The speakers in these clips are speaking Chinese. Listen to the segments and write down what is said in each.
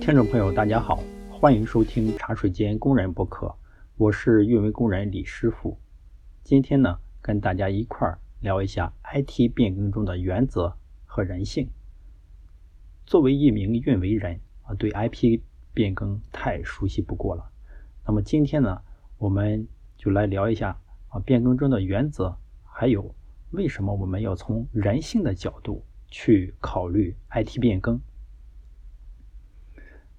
听众朋友，大家好，欢迎收听茶水间工人播客，我是运维工人李师傅。今天呢，跟大家一块儿聊一下 IT 变更中的原则和人性。作为一名运维人啊，对 IP 变更太熟悉不过了。那么今天呢，我们就来聊一下啊变更中的原则，还有为什么我们要从人性的角度去考虑 IT 变更。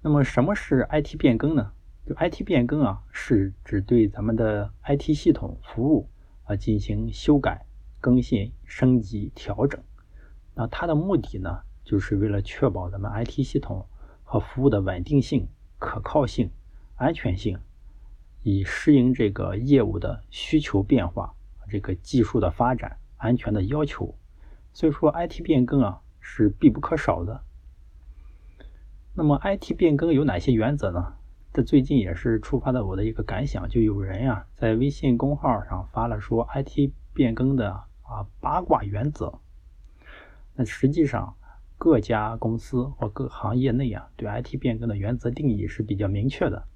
那么什么是 IT 变更呢？就 IT 变更啊，是指对咱们的 IT 系统服务啊进行修改、更新、升级、调整。那它的目的呢，就是为了确保咱们 IT 系统和服务的稳定性、可靠性、安全性，以适应这个业务的需求变化、这个技术的发展、安全的要求。所以说，IT 变更啊是必不可少的。那么 IT 变更有哪些原则呢？这最近也是触发的我的一个感想，就有人呀在微信公号上发了说 IT 变更的啊八卦原则。那实际上各家公司或各行业内啊对 IT 变更的原则定义是比较明确的，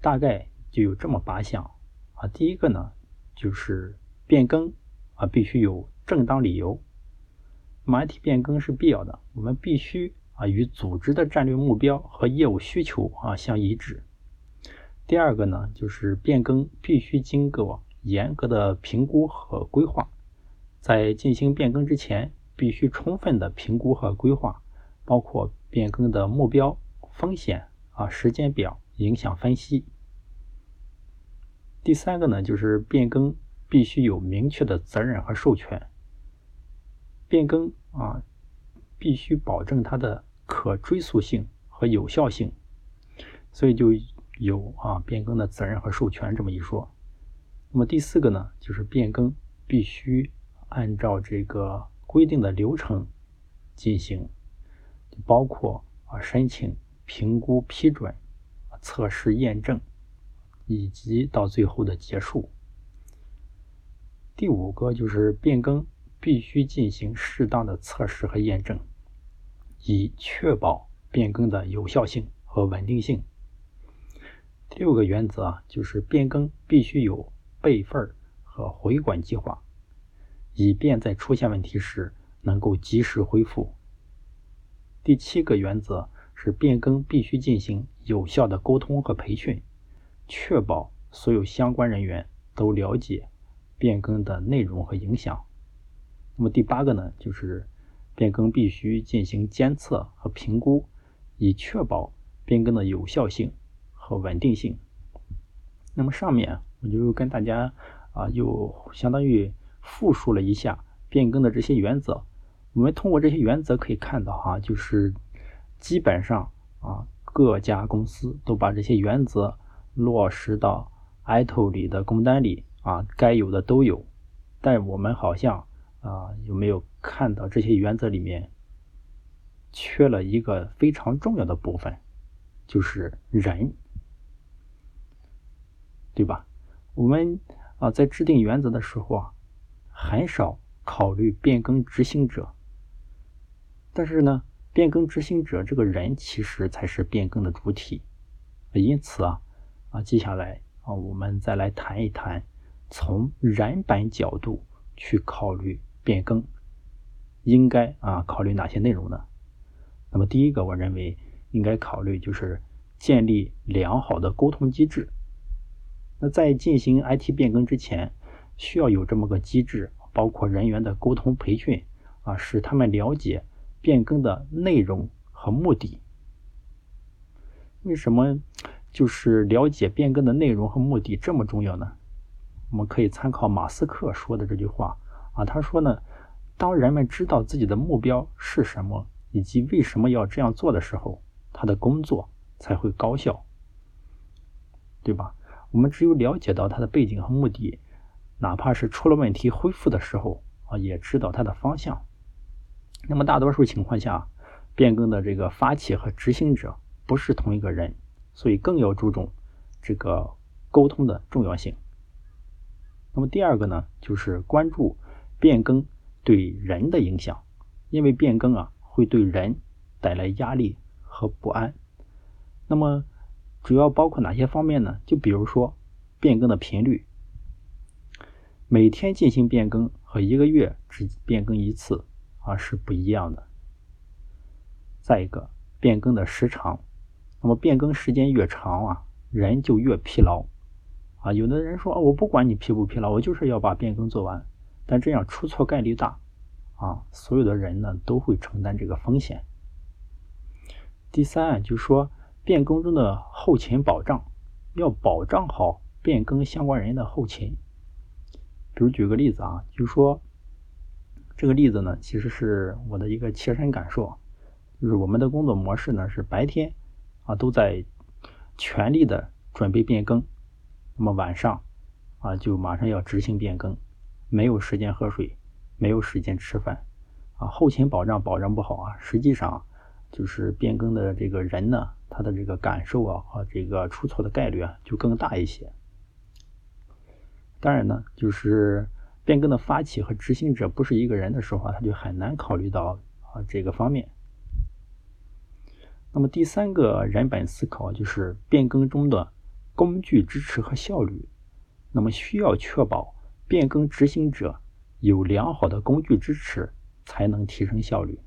大概就有这么八项啊。第一个呢就是变更啊必须有正当理由，那么 IT 变更是必要的，我们必须。啊，与组织的战略目标和业务需求啊相一致。第二个呢，就是变更必须经过严格的评估和规划，在进行变更之前，必须充分的评估和规划，包括变更的目标、风险啊、时间表、影响分析。第三个呢，就是变更必须有明确的责任和授权，变更啊。必须保证它的可追溯性和有效性，所以就有啊变更的责任和授权这么一说。那么第四个呢，就是变更必须按照这个规定的流程进行，包括啊申请、评估、批准、测试、验证，以及到最后的结束。第五个就是变更必须进行适当的测试和验证。以确保变更的有效性和稳定性。第六个原则啊，就是变更必须有备份和回管计划，以便在出现问题时能够及时恢复。第七个原则是变更必须进行有效的沟通和培训，确保所有相关人员都了解变更的内容和影响。那么第八个呢，就是。变更必须进行监测和评估，以确保变更的有效性和稳定性。那么上面我就跟大家啊，又相当于复述了一下变更的这些原则。我们通过这些原则可以看到哈，就是基本上啊，各家公司都把这些原则落实到 ITO 里的工单里啊，该有的都有。但我们好像啊，有没有？看到这些原则里面缺了一个非常重要的部分，就是人，对吧？我们啊在制定原则的时候啊，很少考虑变更执行者，但是呢，变更执行者这个人其实才是变更的主体。因此啊啊，接下来啊，我们再来谈一谈从人本角度去考虑变更。应该啊考虑哪些内容呢？那么第一个，我认为应该考虑就是建立良好的沟通机制。那在进行 IT 变更之前，需要有这么个机制，包括人员的沟通培训啊，使他们了解变更的内容和目的。为什么就是了解变更的内容和目的这么重要呢？我们可以参考马斯克说的这句话啊，他说呢。当人们知道自己的目标是什么，以及为什么要这样做的时候，他的工作才会高效，对吧？我们只有了解到他的背景和目的，哪怕是出了问题恢复的时候啊，也知道他的方向。那么大多数情况下，变更的这个发起和执行者不是同一个人，所以更要注重这个沟通的重要性。那么第二个呢，就是关注变更。对人的影响，因为变更啊会对人带来压力和不安。那么主要包括哪些方面呢？就比如说变更的频率，每天进行变更和一个月只变更一次啊是不一样的。再一个，变更的时长，那么变更时间越长啊，人就越疲劳啊。有的人说，我不管你疲不疲劳，我就是要把变更做完，但这样出错概率大啊，所有的人呢都会承担这个风险。第三，就是说变更中的后勤保障，要保障好变更相关人的后勤。比如举个例子啊，就是说这个例子呢，其实是我的一个切身感受，就是我们的工作模式呢是白天啊都在全力的准备变更，那么晚上啊就马上要执行变更，没有时间喝水，没有时间吃饭啊，后勤保障保障不好啊，实际上。就是变更的这个人呢，他的这个感受啊和这个出错的概率啊就更大一些。当然呢，就是变更的发起和执行者不是一个人的时候啊，他就很难考虑到啊这个方面。那么第三个人本思考就是变更中的工具支持和效率。那么需要确保变更执行者有良好的工具支持，才能提升效率。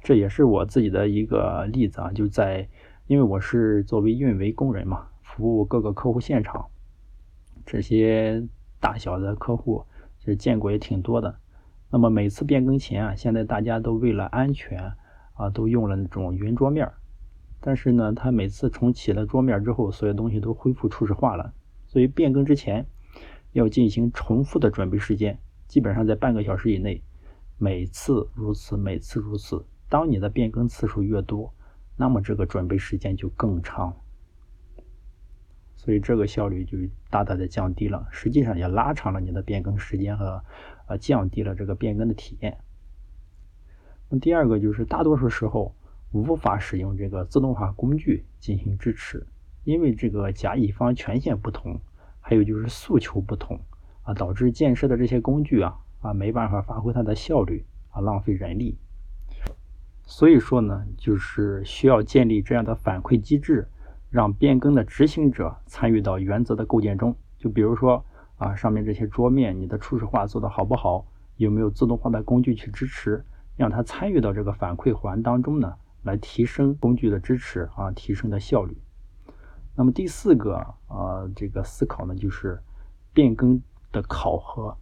这也是我自己的一个例子啊，就在因为我是作为运维工人嘛，服务各个客户现场，这些大小的客户是见过也挺多的。那么每次变更前啊，现在大家都为了安全啊，都用了那种云桌面。但是呢，他每次重启了桌面之后，所有东西都恢复初始化了。所以变更之前要进行重复的准备时间，基本上在半个小时以内，每次如此，每次如此。当你的变更次数越多，那么这个准备时间就更长，所以这个效率就大大的降低了，实际上也拉长了你的变更时间和呃降低了这个变更的体验。那第二个就是大多数时候无法使用这个自动化工具进行支持，因为这个甲乙方权限不同，还有就是诉求不同啊，导致建设的这些工具啊啊没办法发挥它的效率啊，浪费人力。所以说呢，就是需要建立这样的反馈机制，让变更的执行者参与到原则的构建中。就比如说啊，上面这些桌面，你的初始化做的好不好？有没有自动化的工具去支持？让他参与到这个反馈环当中呢，来提升工具的支持啊，提升的效率。那么第四个啊，这个思考呢，就是变更的考核。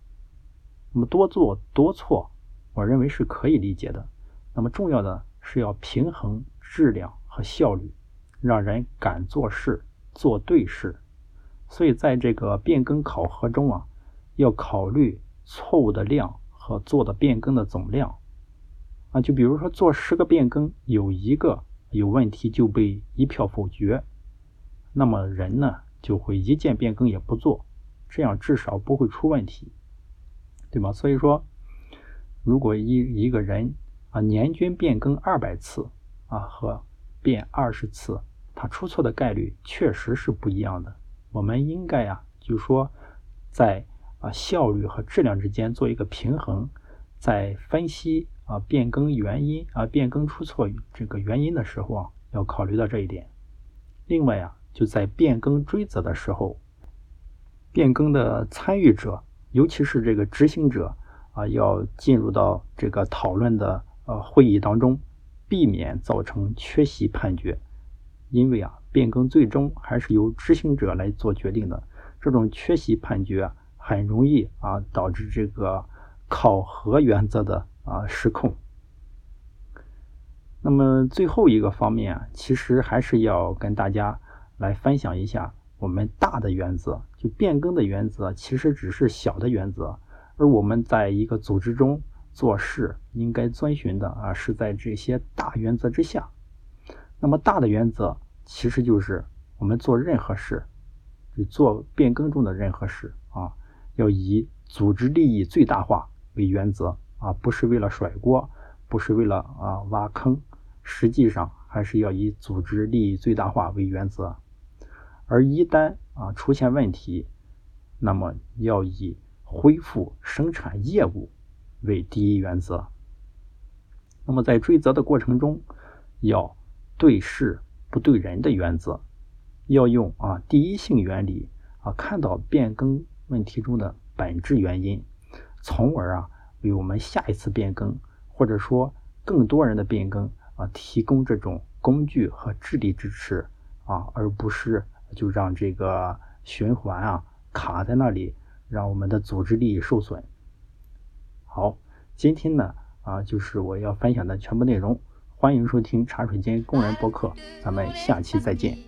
那么多做多错，我认为是可以理解的。那么重要的是要平衡质量和效率，让人敢做事、做对事。所以在这个变更考核中啊，要考虑错误的量和做的变更的总量。啊，就比如说做十个变更，有一个有问题就被一票否决，那么人呢就会一件变更也不做，这样至少不会出问题，对吗？所以说，如果一一个人，啊，年均变更二百次啊，和变二十次，它出错的概率确实是不一样的。我们应该啊，就说在啊效率和质量之间做一个平衡，在分析啊变更原因啊变更出错这个原因的时候啊，要考虑到这一点。另外啊，就在变更追责的时候，变更的参与者，尤其是这个执行者啊，要进入到这个讨论的。呃，会议当中避免造成缺席判决，因为啊，变更最终还是由执行者来做决定的。这种缺席判决很容易啊导致这个考核原则的啊失控。那么最后一个方面啊，其实还是要跟大家来分享一下我们大的原则，就变更的原则其实只是小的原则，而我们在一个组织中。做事应该遵循的啊，是在这些大原则之下。那么大的原则其实就是我们做任何事，就做变更中的任何事啊，要以组织利益最大化为原则啊，不是为了甩锅，不是为了啊挖坑，实际上还是要以组织利益最大化为原则。而一旦啊出现问题，那么要以恢复生产业务。为第一原则。那么在追责的过程中，要对事不对人的原则，要用啊第一性原理啊看到变更问题中的本质原因，从而啊为我们下一次变更或者说更多人的变更啊提供这种工具和智力支持啊，而不是就让这个循环啊卡在那里，让我们的组织利益受损。好，今天呢啊就是我要分享的全部内容。欢迎收听茶水间工人播客，咱们下期再见。